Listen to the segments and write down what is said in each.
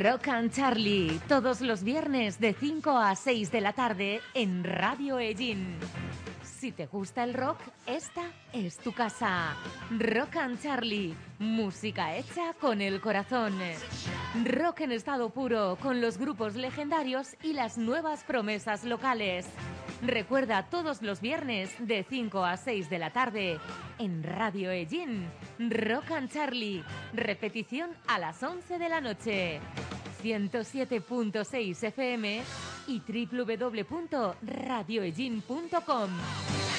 Rock and Charlie, todos los viernes de 5 a 6 de la tarde en Radio Ellín. Si te gusta el rock, esta es tu casa. Rock and Charlie, música hecha con el corazón. Rock en estado puro, con los grupos legendarios y las nuevas promesas locales. Recuerda todos los viernes de 5 a 6 de la tarde en Radio Ellín. Rock and Charlie, repetición a las 11 de la noche. 107.6 FM y www.radioegin.com.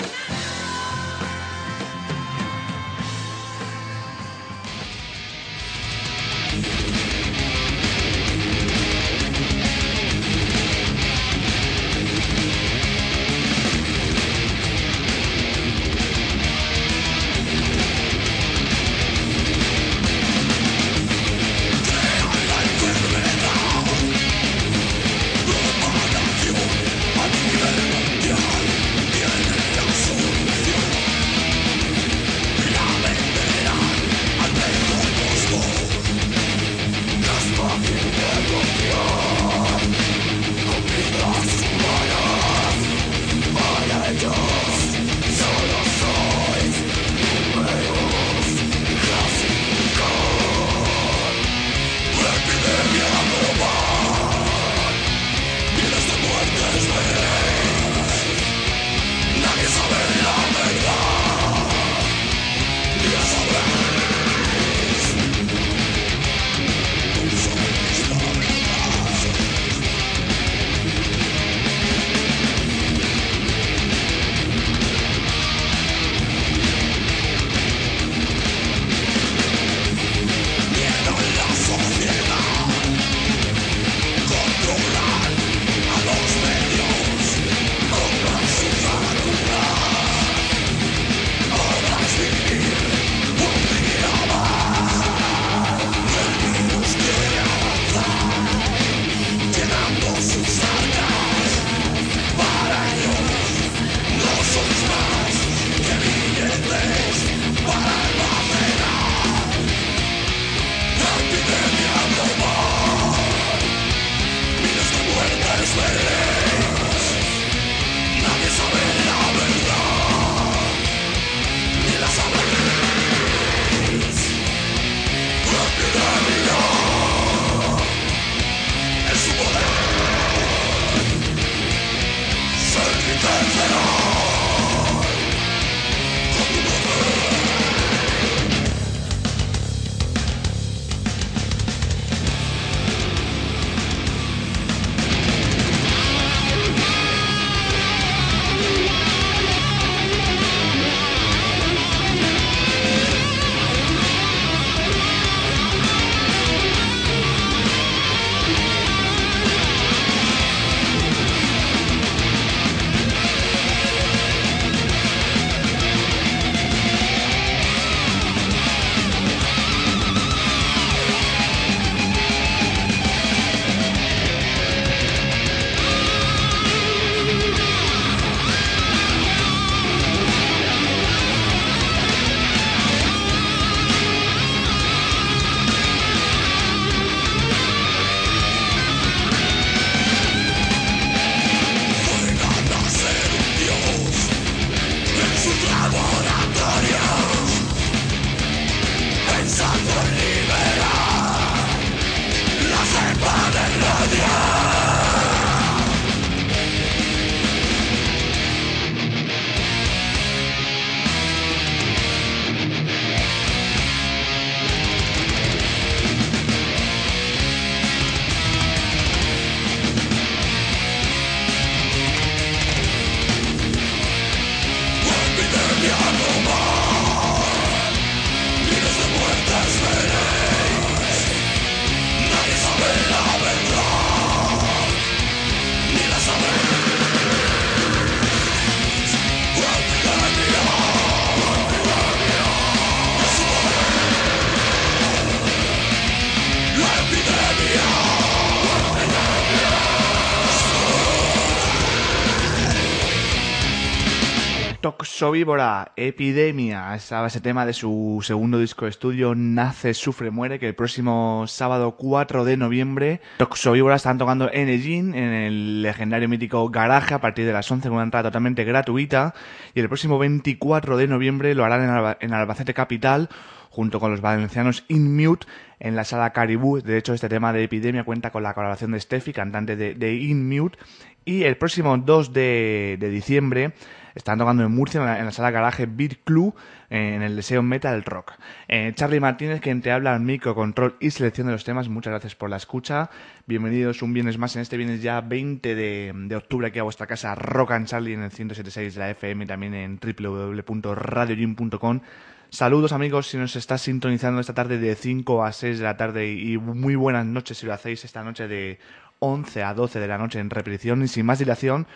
Toxovíbora, Epidemia, estaba ese tema de su segundo disco de estudio, Nace, Sufre, Muere, que el próximo sábado 4 de noviembre Toxovíbora están tocando en Egin, en el legendario mítico Garaje, a partir de las 11 con una entrada totalmente gratuita, y el próximo 24 de noviembre lo harán en, Albacete Capital, junto con los valencianos In Mute en la sala Caribú. De hecho, este tema de Epidemia cuenta con la colaboración de Steffi, cantante de, de In Mute. Y el próximo 2 de, de diciembre están tocando en Murcia, en la, sala garaje Beat Club, en el Deseo Metal Rock. Eh, Charlie Martínez, quien te habla al micro, control y selección de los temas. Muchas gracias por la escucha. Bienvenidos un viernes más en este viernes ya 20 de, octubre aquí a vuestra casa Rock and Charlie en el 176 de la FM y también en www.radiojim.com. Saludos amigos si nos estás sintonizando esta tarde de 5 a 6 de la tarde y muy buenas noches si lo hacéis esta noche de 11 a 12 de la noche en repetición y sin más dilación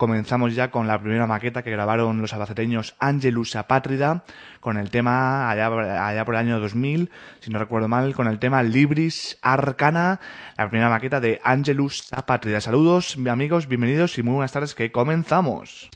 comenzamos ya con la primera maqueta que grabaron los albaceteños Angelus Apátrida con el tema allá, allá por el año 2000, si no recuerdo mal, con el tema Libris Arcana, la primera maqueta de Angelus Apátrida. Saludos amigos, bienvenidos y muy buenas tardes que comenzamos.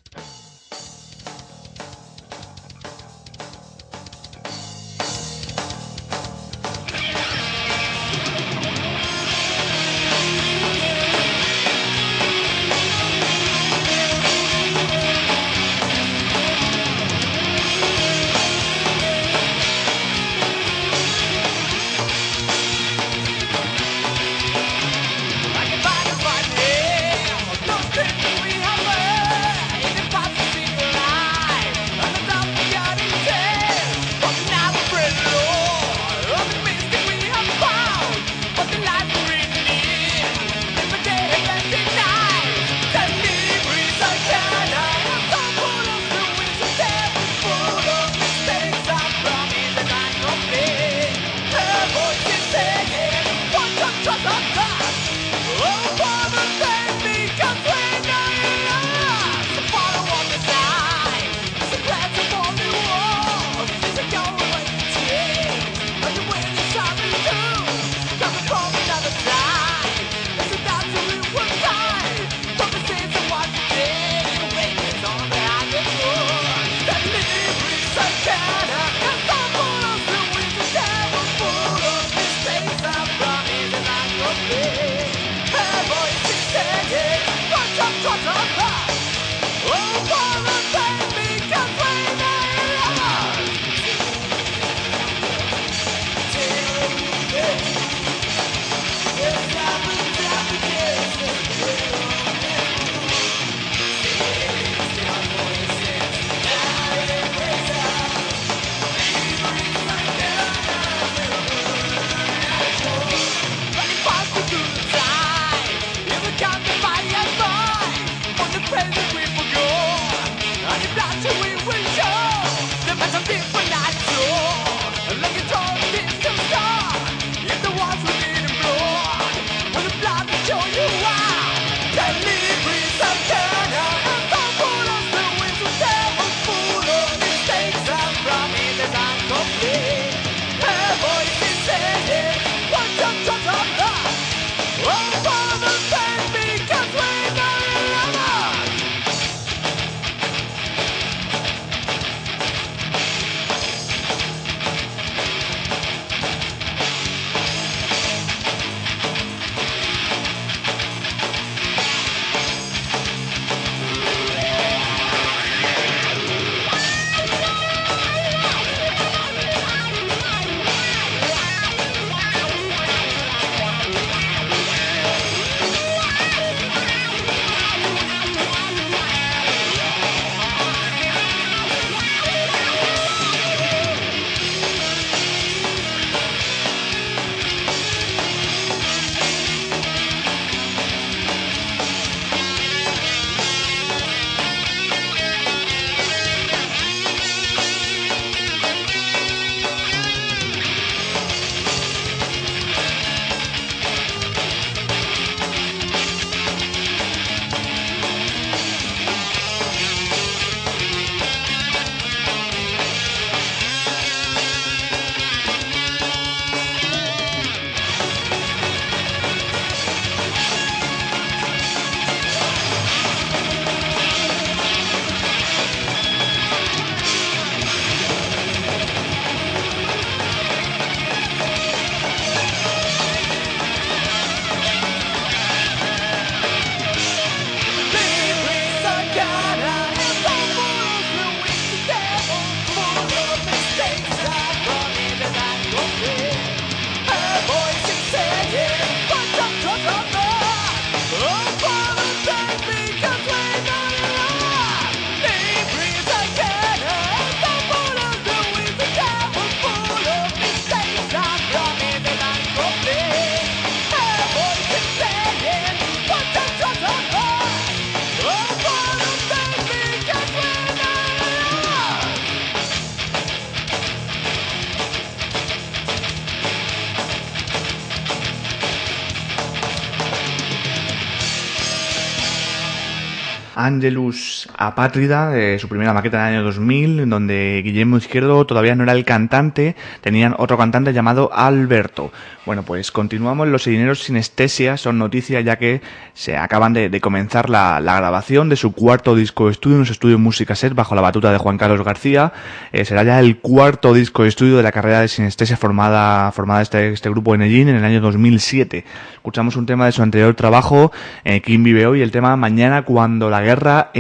Angelus Apátrida, su primera maqueta del año 2000, donde Guillermo Izquierdo todavía no era el cantante, tenían otro cantante llamado Alberto. Bueno, pues continuamos. Los Sedineros Sinestesia son noticias ya que se acaban de, comenzar la, grabación de su cuarto disco de estudio, un estudio música set bajo la batuta de Juan Carlos García. Eh, será ya el cuarto disco de estudio de la carrera de Sinestesia formada, formada este, este grupo en Ellín en el año 2007. Escuchamos un tema de su anterior trabajo, eh, Kim vive hoy, el tema Mañana cuando la guerra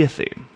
leef hê.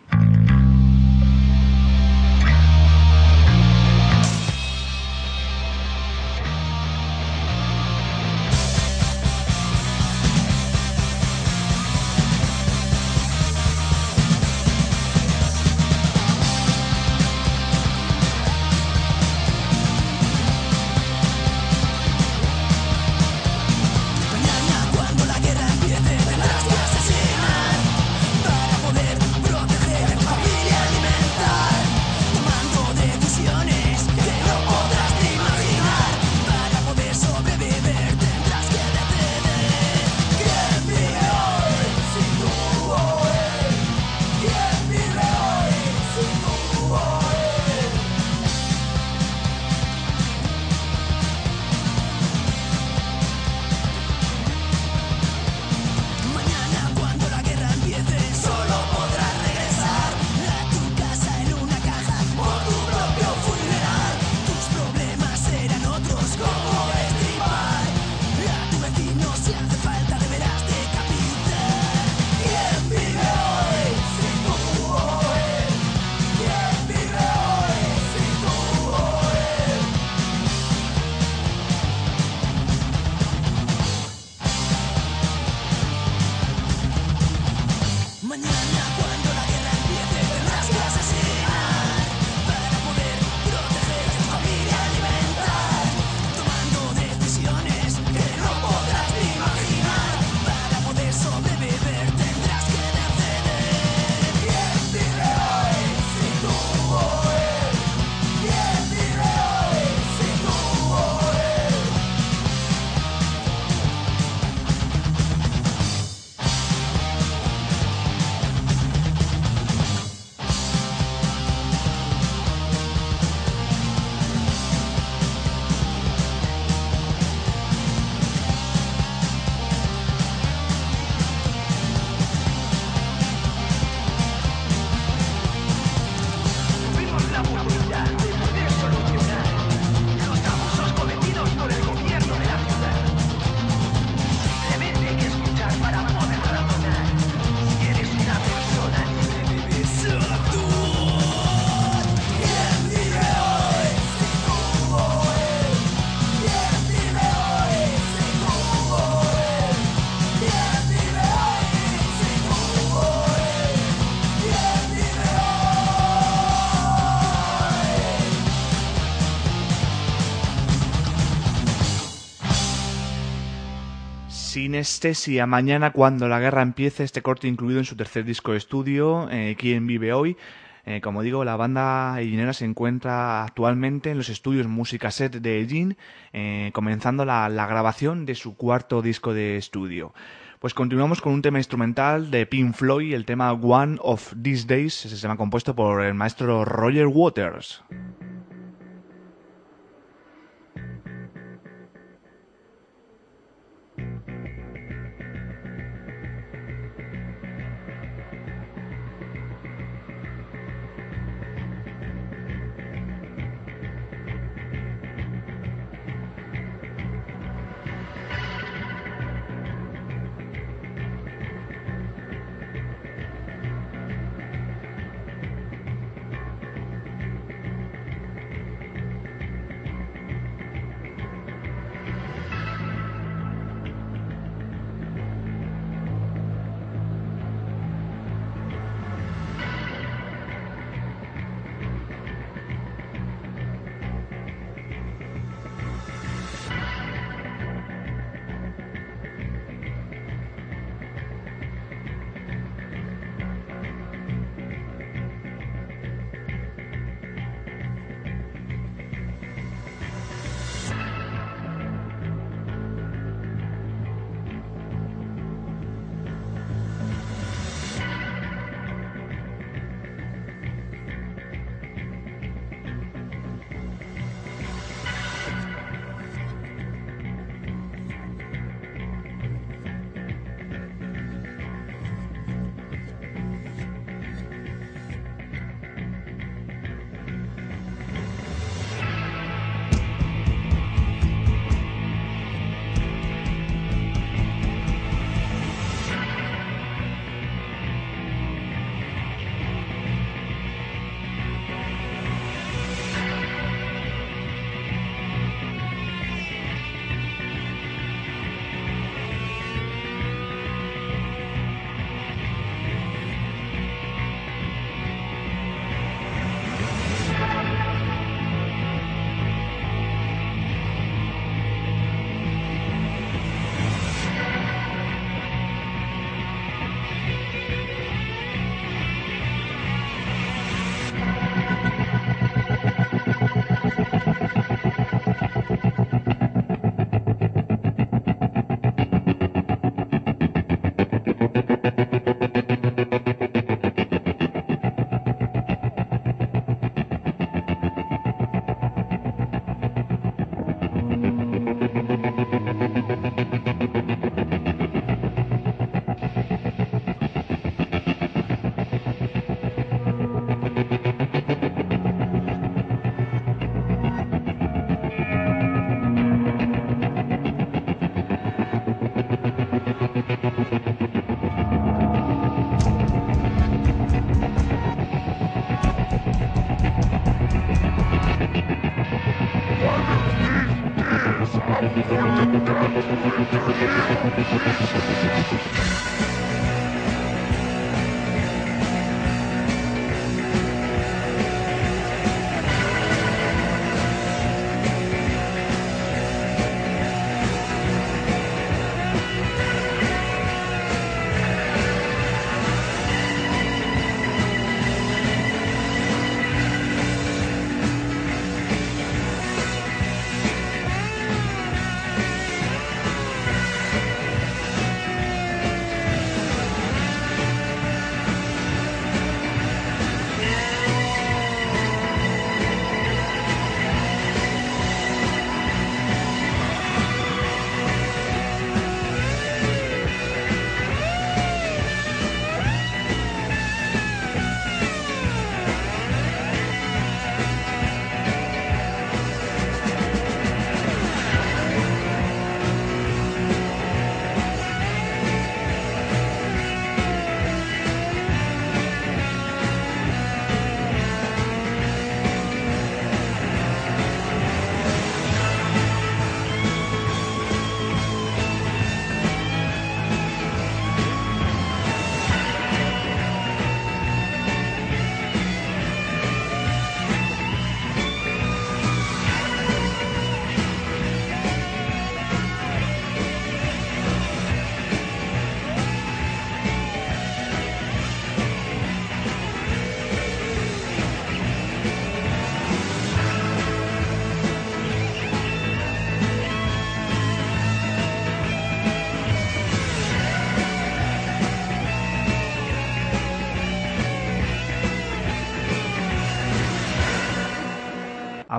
Sinestesia, mañana cuando la guerra empiece, este corte incluido en su tercer disco de estudio, eh, ¿Quién vive hoy? Eh, como digo, la banda Ellinera se encuentra actualmente en los estudios Música Set de Ellín, eh, comenzando la, grabación de su cuarto disco de estudio. Pues continuamos con un tema instrumental de Pink Floyd, el tema One of These Days, ese tema compuesto por el maestro Roger Waters.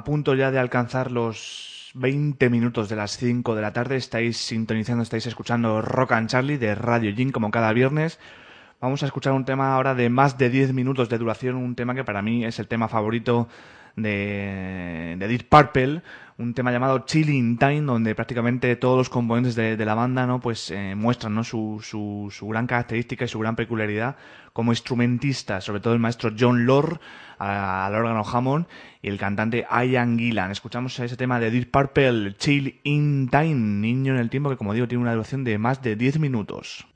Punto ya de alcanzar los 20 minutos de las 5 de la tarde. Estáis sintonizando, estáis escuchando Rock and Charlie de Radio Jin como cada viernes. Vamos a escuchar un tema ahora de más de 10 minutos de duración, un tema que para mí es el tema favorito de, de Deep Purple, un tema llamado Chilling Time, donde prácticamente todos los componentes de, la banda ¿no? pues, eh, muestran ¿no? su, su, su, gran característica y su gran peculiaridad como instrumentistas, sobre todo el maestro John Lord al órgano Hammond y el cantante Ian Gillan. Escuchamos ese tema de Deep Purple, Chill in Time, niño en el tiempo, que como digo tiene una duración de más de 10 minutos.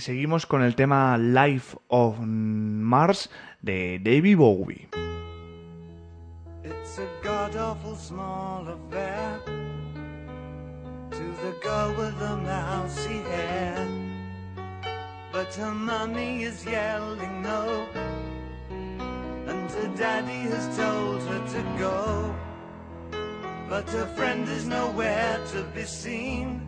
Seguimos con el tema Life of Mars de David Bowie. It's a god awful small affair to the girl with the mousy hair. But her is yelling no, and her daddy has told her to go. But her friend is nowhere to be seen.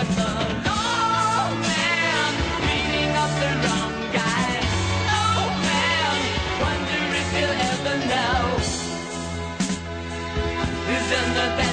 a look at the low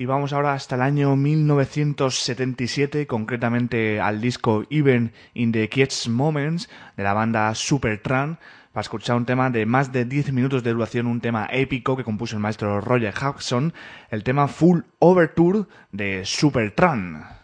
Y vamos ahora hasta el año 1977, concretamente al disco Even in the Kids Moments de la banda Supertramp, para escuchar un tema de más de 10 minutos de duración, un tema épico que compuso el maestro Roger Hodgson, el tema Full Overture de Supertramp.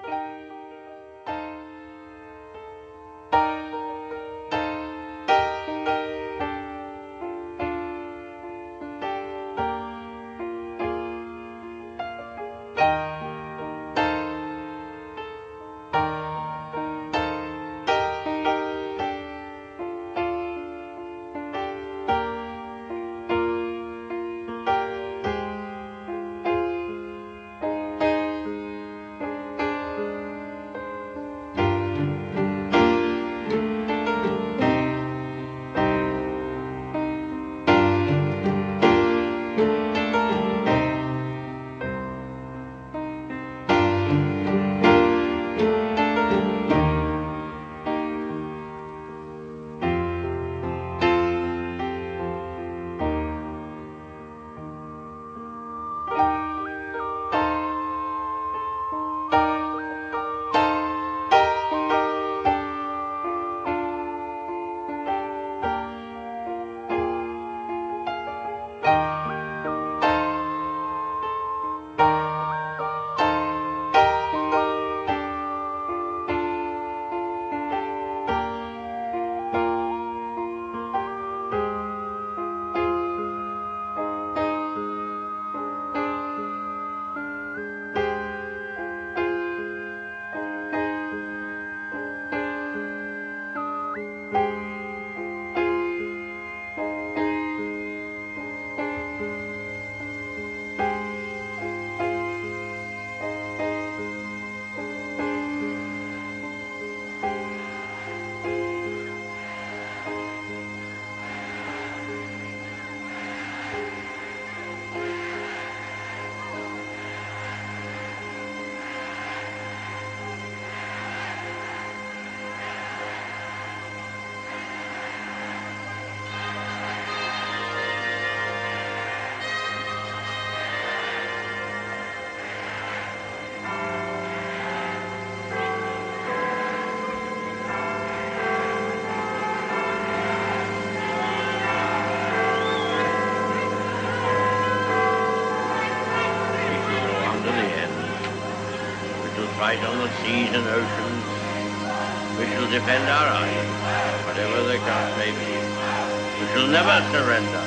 and oceans. We shall defend our island, whatever the cost may be. We shall never surrender.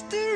still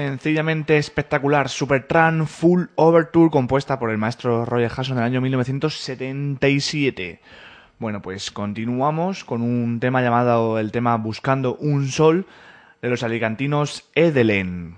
sencillamente espectacular Supertramp Full Overture compuesta por el maestro Roger en del año 1977. Bueno, pues continuamos con un tema llamado el tema Buscando un Sol de los alicantinos Edelen.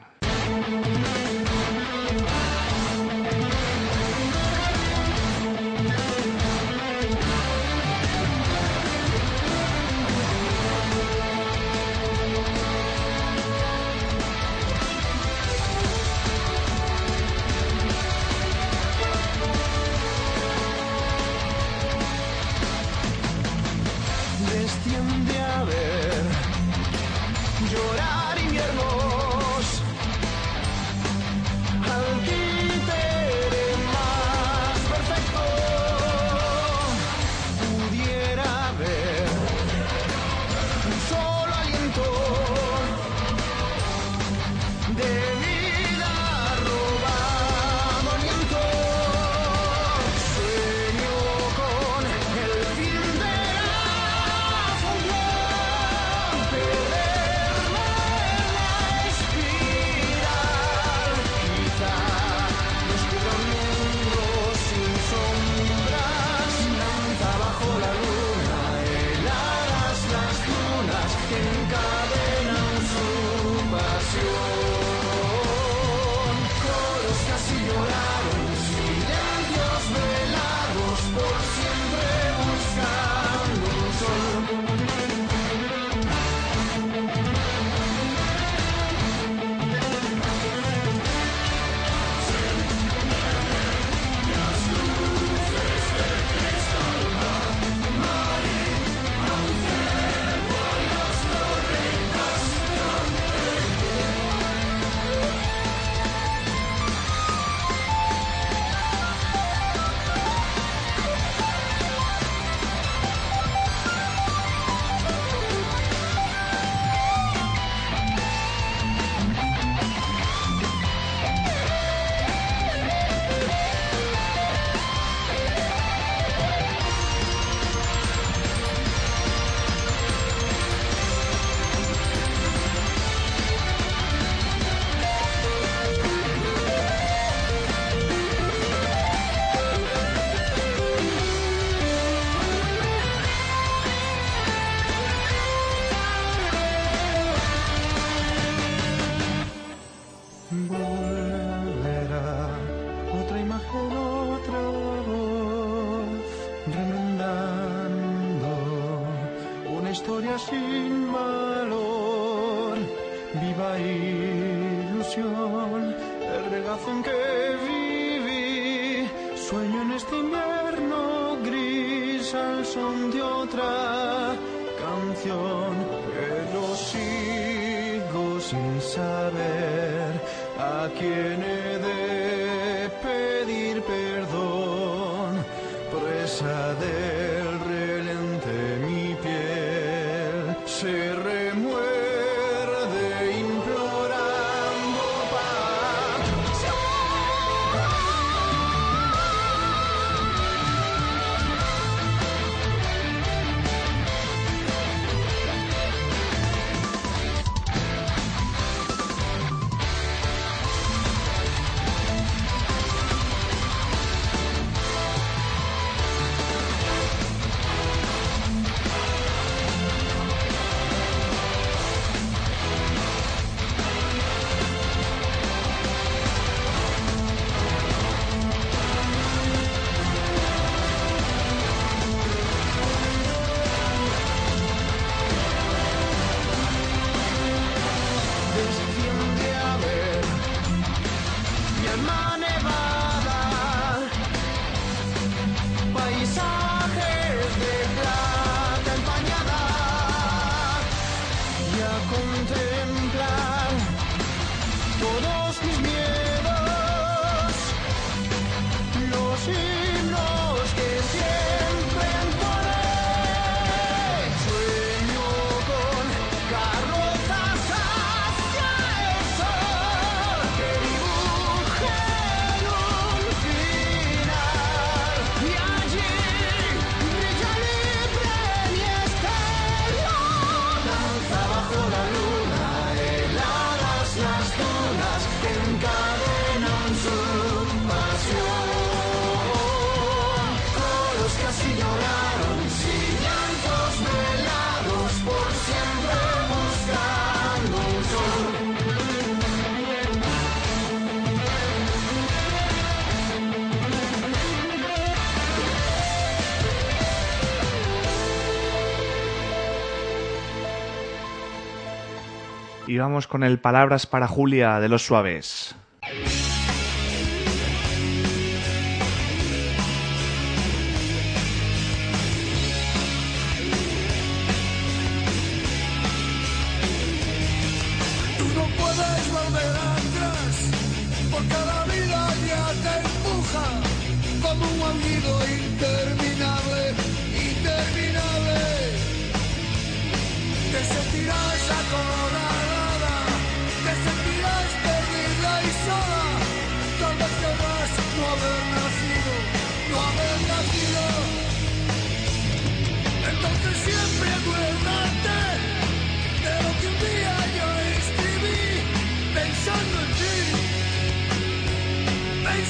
Y vamos con el Palabras para Julia de los Suaves.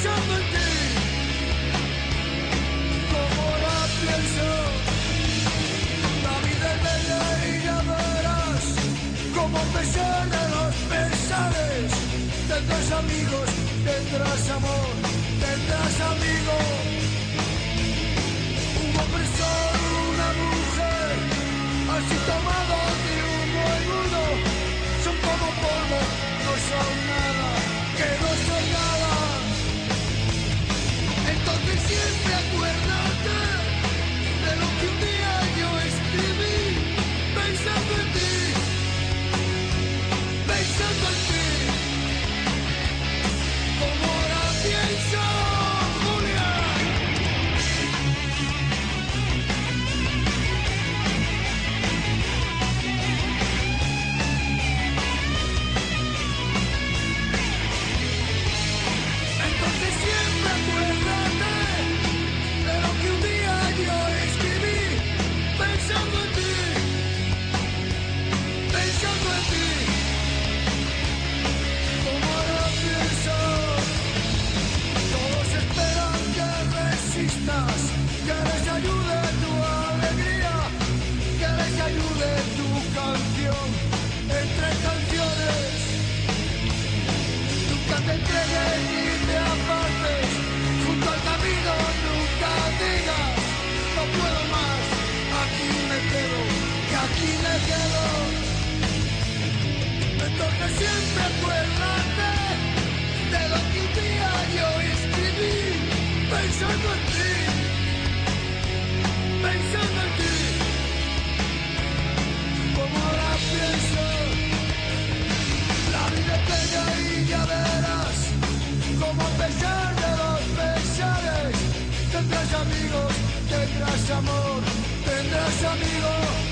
Pensando en ti. Como ahora pienso, la vida es bella y ya verás, como a pesar de los pesares, tendrás amigos, tendrás amor, tendrás amigos. Un hombre una mujer, así tomado de uno en uno, son como polvo, no son nada, acuérdate de lo que un día yo escribí, pensando en ti, quedo Entonces siempre acuérdate De lo que un día yo escribí Pensando en ti Pensando en ti Como ahora pienso la vida es bella y ya verás como a pesar de los pesares tendrás amigos, tendrás amor, tendrás amigos.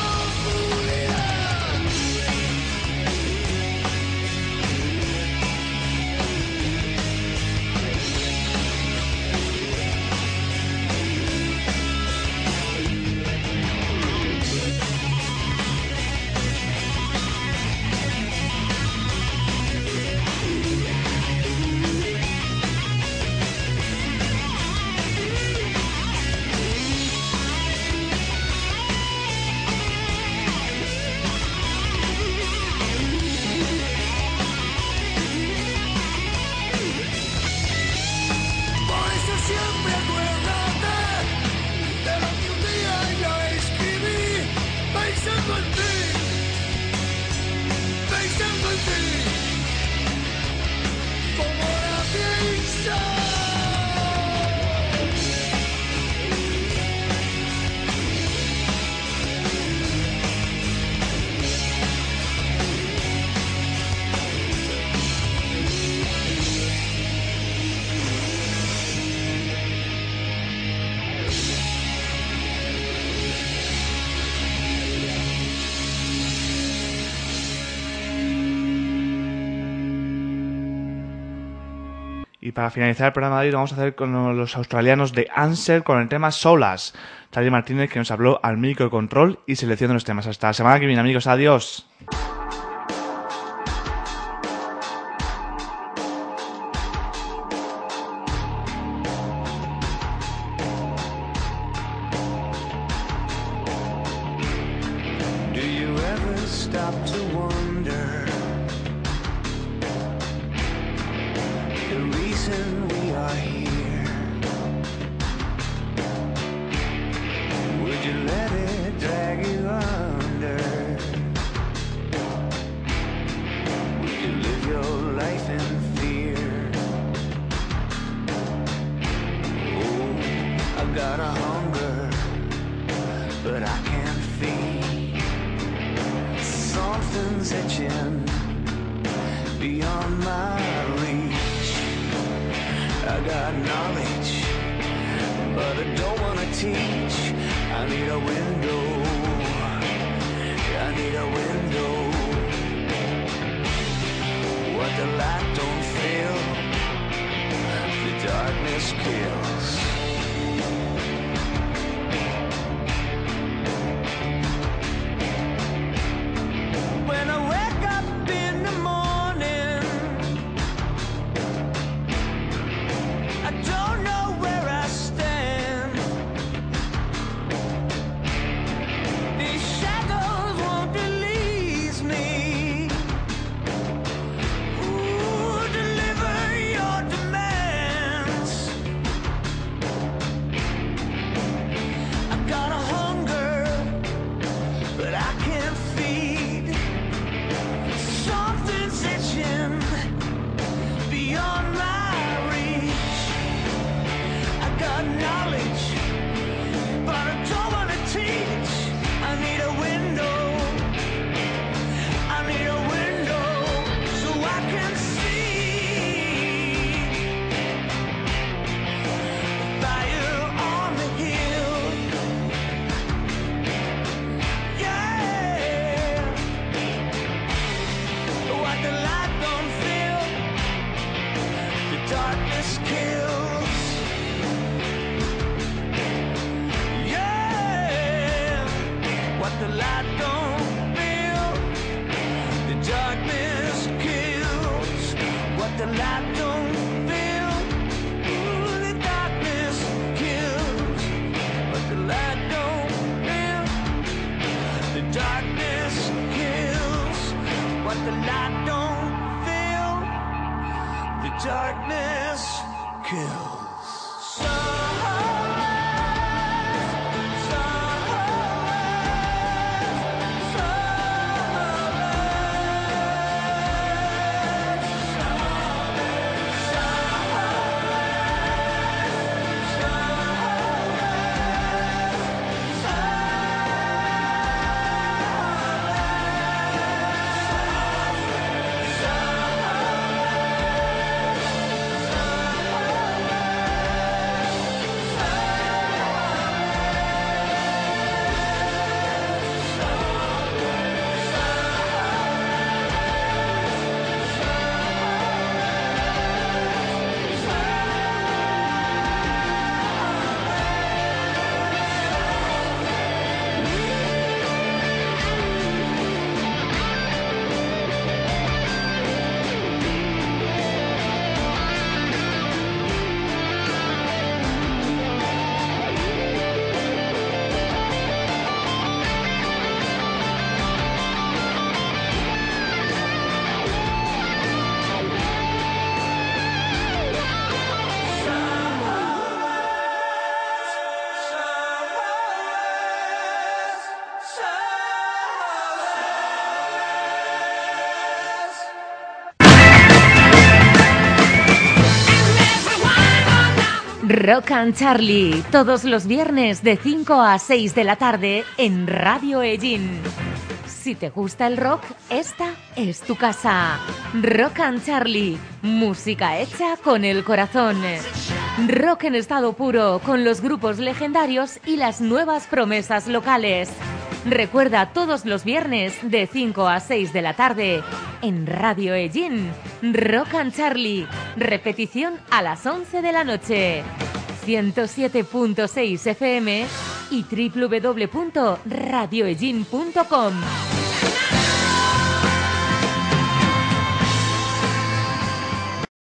Y para finalizar el programa de hoy lo vamos a hacer con los australianos de Answer con el tema Solas. Charlie Martínez que nos habló al micro control y selección de los temas. Hasta la semana que viene amigos, adiós. Rock and Charlie, todos los viernes de 5 a 6 de la tarde en Radio Ellín. Si te gusta el rock, esta es tu casa. Rock and Charlie, música hecha con el corazón. Rock en estado puro, con los grupos legendarios y las nuevas promesas locales. Recuerda todos los viernes de 5 a 6 de la tarde en Radio Ellín, Rock and Charlie. Repetición a las 11 de la noche. 107.6 FM y www.radioellín.com.